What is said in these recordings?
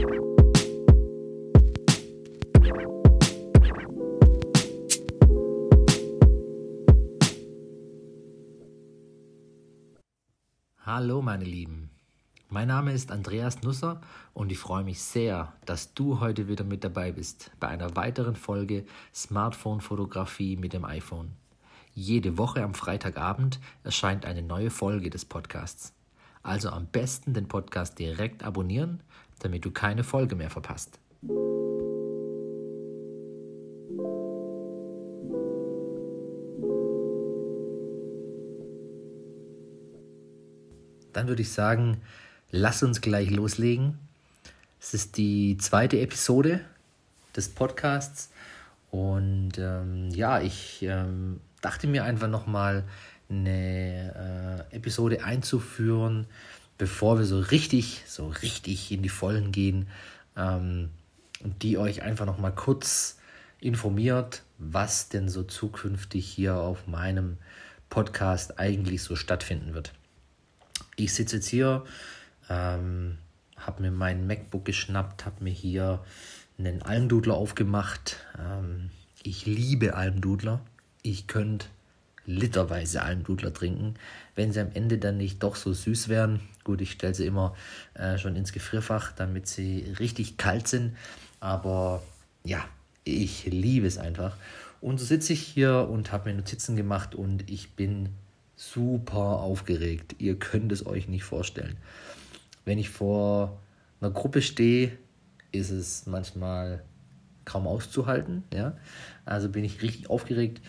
Hallo meine Lieben, mein Name ist Andreas Nusser und ich freue mich sehr, dass du heute wieder mit dabei bist bei einer weiteren Folge Smartphone-Fotografie mit dem iPhone. Jede Woche am Freitagabend erscheint eine neue Folge des Podcasts. Also am besten den Podcast direkt abonnieren, damit du keine Folge mehr verpasst. Dann würde ich sagen, lass uns gleich loslegen. Es ist die zweite Episode des Podcasts und ähm, ja, ich ähm, dachte mir einfach nochmal eine äh, Episode einzuführen, bevor wir so richtig, so richtig in die Vollen gehen ähm, und die euch einfach nochmal kurz informiert, was denn so zukünftig hier auf meinem Podcast eigentlich so stattfinden wird. Ich sitze jetzt hier, ähm, habe mir mein MacBook geschnappt, habe mir hier einen Almdudler aufgemacht. Ähm, ich liebe Almdudler. Ich könnte literweise Almdudler trinken, wenn sie am Ende dann nicht doch so süß wären. Gut, ich stelle sie immer äh, schon ins Gefrierfach, damit sie richtig kalt sind. Aber ja, ich liebe es einfach. Und so sitze ich hier und habe mir Notizen gemacht und ich bin super aufgeregt. Ihr könnt es euch nicht vorstellen. Wenn ich vor einer Gruppe stehe, ist es manchmal kaum auszuhalten. Ja? Also bin ich richtig aufgeregt.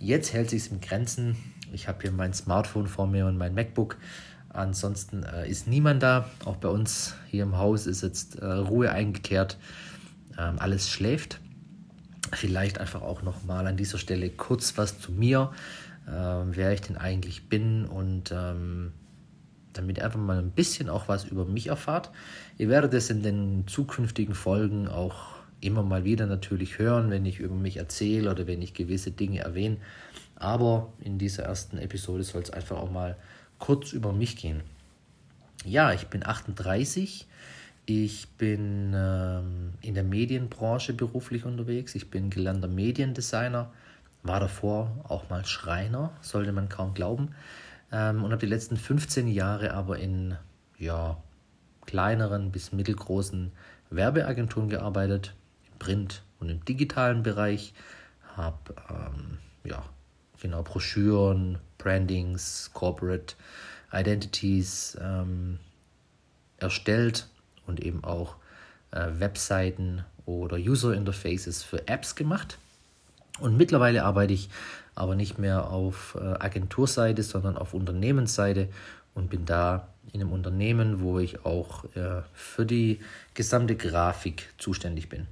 Jetzt hält sich es in Grenzen. Ich habe hier mein Smartphone vor mir und mein MacBook. Ansonsten äh, ist niemand da. Auch bei uns hier im Haus ist jetzt äh, Ruhe eingekehrt. Ähm, alles schläft. Vielleicht einfach auch noch mal an dieser Stelle kurz was zu mir äh, wer ich denn eigentlich bin und ähm, damit ihr einfach mal ein bisschen auch was über mich erfahrt. Ihr werdet es in den zukünftigen Folgen auch immer mal wieder natürlich hören, wenn ich über mich erzähle oder wenn ich gewisse Dinge erwähne. Aber in dieser ersten Episode soll es einfach auch mal kurz über mich gehen. Ja, ich bin 38. Ich bin ähm, in der Medienbranche beruflich unterwegs. Ich bin gelernter Mediendesigner war davor auch mal Schreiner, sollte man kaum glauben. Ähm, und habe die letzten 15 Jahre aber in ja, kleineren bis mittelgroßen Werbeagenturen gearbeitet, Print- und im digitalen Bereich. Habe ähm, ja, genau Broschüren, Brandings, Corporate Identities ähm, erstellt und eben auch äh, Webseiten oder User Interfaces für Apps gemacht. Und mittlerweile arbeite ich aber nicht mehr auf äh, Agenturseite, sondern auf Unternehmensseite und bin da in einem Unternehmen, wo ich auch äh, für die gesamte Grafik zuständig bin.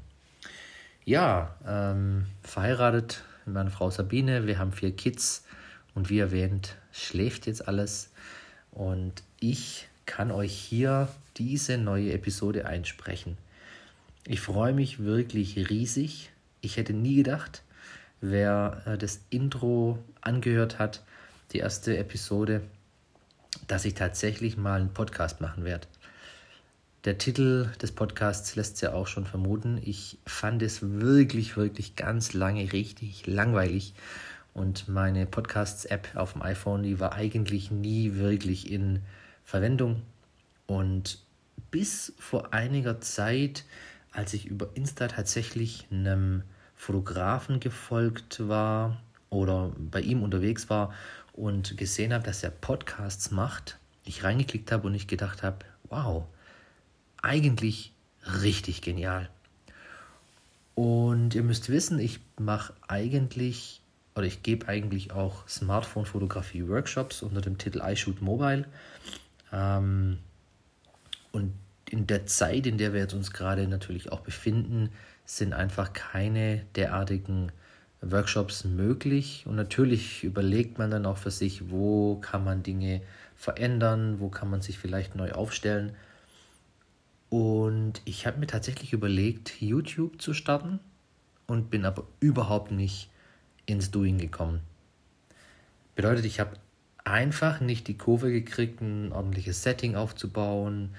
Ja, ähm, verheiratet mit meiner Frau Sabine, wir haben vier Kids und wie erwähnt, schläft jetzt alles und ich kann euch hier diese neue Episode einsprechen. Ich freue mich wirklich riesig. Ich hätte nie gedacht, wer äh, das Intro angehört hat, die erste Episode, dass ich tatsächlich mal einen Podcast machen werde. Der Titel des Podcasts lässt es ja auch schon vermuten. Ich fand es wirklich, wirklich ganz lange richtig langweilig. Und meine Podcasts-App auf dem iPhone, die war eigentlich nie wirklich in Verwendung. Und bis vor einiger Zeit, als ich über Insta tatsächlich einem Fotografen gefolgt war oder bei ihm unterwegs war und gesehen habe, dass er Podcasts macht, ich reingeklickt habe und ich gedacht habe, wow, eigentlich richtig genial. Und ihr müsst wissen, ich mache eigentlich oder ich gebe eigentlich auch Smartphone-Fotografie-Workshops unter dem Titel iShoot Mobile. Ähm, und in der Zeit, in der wir jetzt uns gerade natürlich auch befinden, sind einfach keine derartigen Workshops möglich. Und natürlich überlegt man dann auch für sich, wo kann man Dinge verändern, wo kann man sich vielleicht neu aufstellen. Und ich habe mir tatsächlich überlegt, YouTube zu starten und bin aber überhaupt nicht ins Doing gekommen. Bedeutet, ich habe einfach nicht die Kurve gekriegt, ein ordentliches Setting aufzubauen,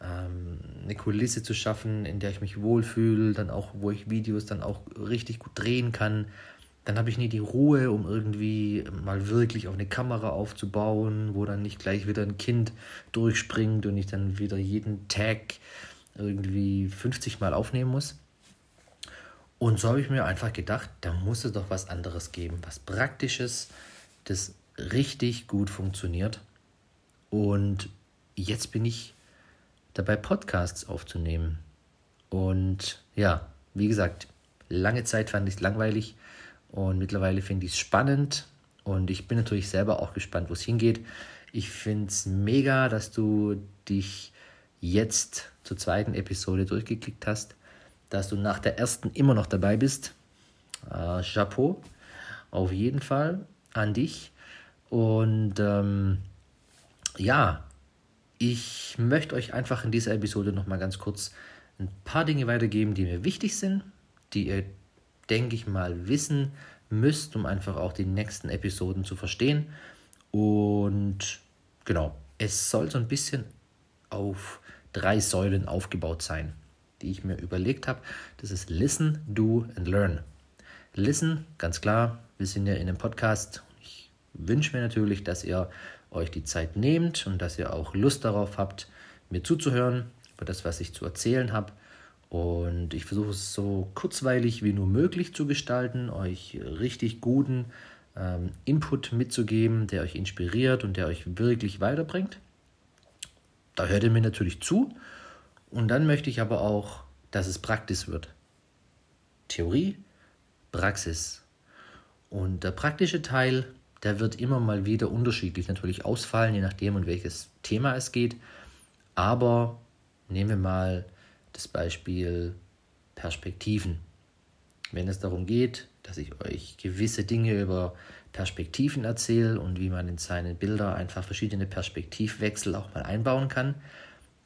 ähm, eine Kulisse zu schaffen, in der ich mich wohlfühle, dann auch, wo ich Videos dann auch richtig gut drehen kann. Dann habe ich nie die Ruhe, um irgendwie mal wirklich auf eine Kamera aufzubauen, wo dann nicht gleich wieder ein Kind durchspringt und ich dann wieder jeden Tag irgendwie 50 Mal aufnehmen muss. Und so habe ich mir einfach gedacht, da muss es doch was anderes geben, was Praktisches, das richtig gut funktioniert. Und jetzt bin ich dabei, Podcasts aufzunehmen. Und ja, wie gesagt, lange Zeit fand ich es langweilig und mittlerweile finde ich es spannend. Und ich bin natürlich selber auch gespannt, wo es hingeht. Ich finde es mega, dass du dich jetzt zur zweiten Episode durchgeklickt hast dass du nach der ersten immer noch dabei bist. Äh, Chapeau, auf jeden Fall an dich. Und ähm, ja, ich möchte euch einfach in dieser Episode nochmal ganz kurz ein paar Dinge weitergeben, die mir wichtig sind, die ihr, denke ich mal, wissen müsst, um einfach auch die nächsten Episoden zu verstehen. Und genau, es soll so ein bisschen auf drei Säulen aufgebaut sein die ich mir überlegt habe. Das ist Listen, Do and Learn. Listen, ganz klar, wir sind ja in einem Podcast. Ich wünsche mir natürlich, dass ihr euch die Zeit nehmt und dass ihr auch Lust darauf habt, mir zuzuhören über das, was ich zu erzählen habe. Und ich versuche es so kurzweilig wie nur möglich zu gestalten, euch richtig guten ähm, Input mitzugeben, der euch inspiriert und der euch wirklich weiterbringt. Da hört ihr mir natürlich zu und dann möchte ich aber auch, dass es praktisch wird. Theorie, Praxis. Und der praktische Teil, der wird immer mal wieder unterschiedlich natürlich ausfallen, je nachdem, um welches Thema es geht. Aber nehmen wir mal das Beispiel Perspektiven. Wenn es darum geht, dass ich euch gewisse Dinge über Perspektiven erzähle und wie man in seine Bilder einfach verschiedene Perspektivwechsel auch mal einbauen kann,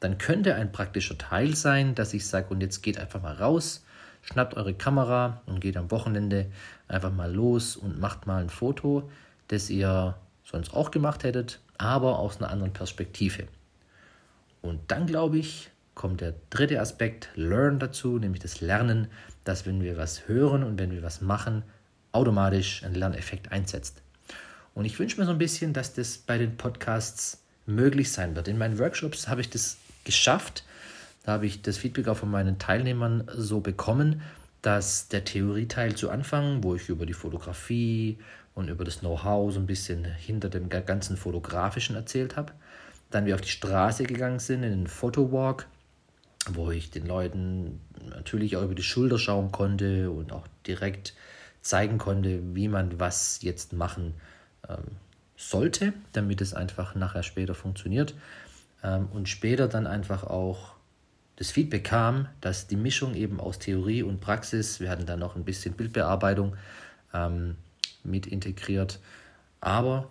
dann könnte ein praktischer Teil sein, dass ich sage, und jetzt geht einfach mal raus, schnappt eure Kamera und geht am Wochenende einfach mal los und macht mal ein Foto, das ihr sonst auch gemacht hättet, aber aus einer anderen Perspektive. Und dann glaube ich, kommt der dritte Aspekt, Learn dazu, nämlich das Lernen, dass wenn wir was hören und wenn wir was machen, automatisch ein Lerneffekt einsetzt. Und ich wünsche mir so ein bisschen, dass das bei den Podcasts möglich sein wird. In meinen Workshops habe ich das geschafft. Da habe ich das Feedback auch von meinen Teilnehmern so bekommen, dass der Theorieteil zu Anfang, wo ich über die Fotografie und über das Know-how so ein bisschen hinter dem ganzen Fotografischen erzählt habe, dann wir auf die Straße gegangen sind, in den Fotowalk, wo ich den Leuten natürlich auch über die Schulter schauen konnte und auch direkt zeigen konnte, wie man was jetzt machen ähm, sollte, damit es einfach nachher später funktioniert ähm, und später dann einfach auch das Feedback kam, dass die Mischung eben aus Theorie und Praxis, wir hatten dann noch ein bisschen Bildbearbeitung ähm, mit integriert, aber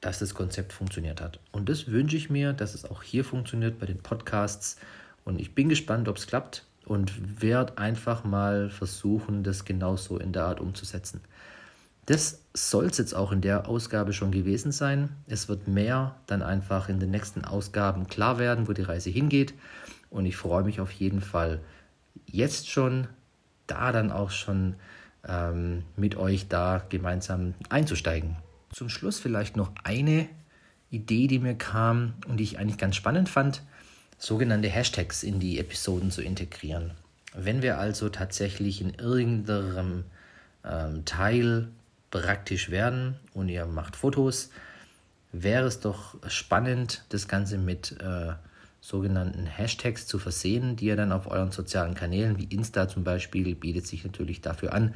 dass das Konzept funktioniert hat. Und das wünsche ich mir, dass es auch hier funktioniert bei den Podcasts. Und ich bin gespannt, ob es klappt und werde einfach mal versuchen, das genauso in der Art umzusetzen. Das soll es jetzt auch in der Ausgabe schon gewesen sein. Es wird mehr dann einfach in den nächsten Ausgaben klar werden, wo die Reise hingeht. Und ich freue mich auf jeden Fall jetzt schon, da dann auch schon ähm, mit euch da gemeinsam einzusteigen. Zum Schluss vielleicht noch eine Idee, die mir kam und die ich eigentlich ganz spannend fand, sogenannte Hashtags in die Episoden zu integrieren. Wenn wir also tatsächlich in irgendeinem ähm, Teil praktisch werden und ihr macht Fotos, wäre es doch spannend, das Ganze mit äh, sogenannten Hashtags zu versehen, die ihr dann auf euren sozialen Kanälen wie Insta zum Beispiel bietet sich natürlich dafür an,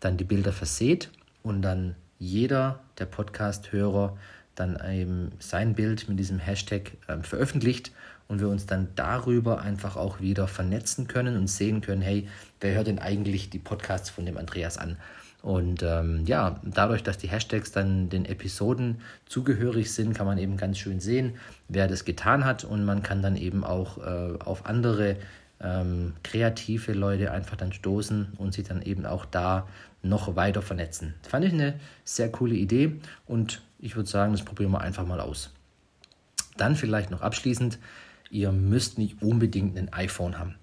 dann die Bilder verseht und dann jeder der Podcast-Hörer dann eben sein Bild mit diesem Hashtag äh, veröffentlicht und wir uns dann darüber einfach auch wieder vernetzen können und sehen können, hey, wer hört denn eigentlich die Podcasts von dem Andreas an? Und ähm, ja, dadurch, dass die Hashtags dann den Episoden zugehörig sind, kann man eben ganz schön sehen, wer das getan hat. Und man kann dann eben auch äh, auf andere ähm, kreative Leute einfach dann stoßen und sich dann eben auch da noch weiter vernetzen. Fand ich eine sehr coole Idee und ich würde sagen, das probieren wir einfach mal aus. Dann vielleicht noch abschließend, ihr müsst nicht unbedingt ein iPhone haben.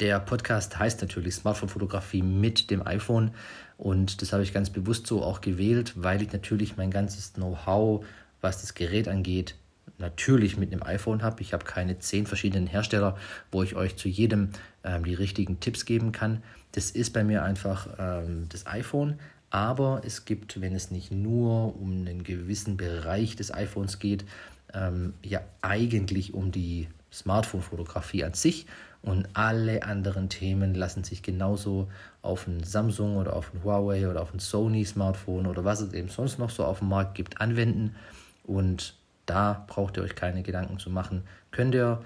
Der Podcast heißt natürlich Smartphone-Fotografie mit dem iPhone und das habe ich ganz bewusst so auch gewählt, weil ich natürlich mein ganzes Know-how, was das Gerät angeht, natürlich mit einem iPhone habe. Ich habe keine zehn verschiedenen Hersteller, wo ich euch zu jedem ähm, die richtigen Tipps geben kann. Das ist bei mir einfach ähm, das iPhone. Aber es gibt, wenn es nicht nur um einen gewissen Bereich des iPhones geht, ähm, ja eigentlich um die Smartphone-Fotografie an sich. Und alle anderen Themen lassen sich genauso auf ein Samsung oder auf ein Huawei oder auf ein Sony-Smartphone oder was es eben sonst noch so auf dem Markt gibt, anwenden. Und da braucht ihr euch keine Gedanken zu machen. Könnt ihr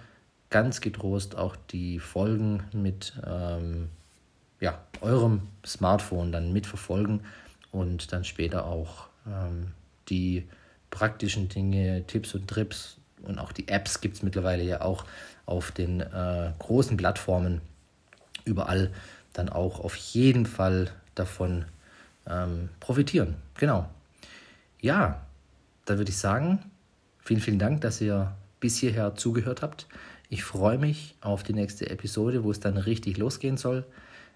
ganz getrost auch die Folgen mit ähm, ja, eurem Smartphone dann mitverfolgen und dann später auch ähm, die praktischen Dinge, Tipps und Trips und auch die Apps gibt es mittlerweile ja auch auf den äh, großen Plattformen überall dann auch auf jeden Fall davon ähm, profitieren. Genau. Ja, da würde ich sagen, vielen, vielen Dank, dass ihr bis hierher zugehört habt. Ich freue mich auf die nächste Episode, wo es dann richtig losgehen soll.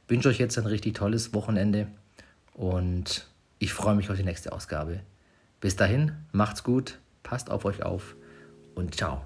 Wünsche euch jetzt ein richtig tolles Wochenende und ich freue mich auf die nächste Ausgabe. Bis dahin, macht's gut, passt auf euch auf und ciao.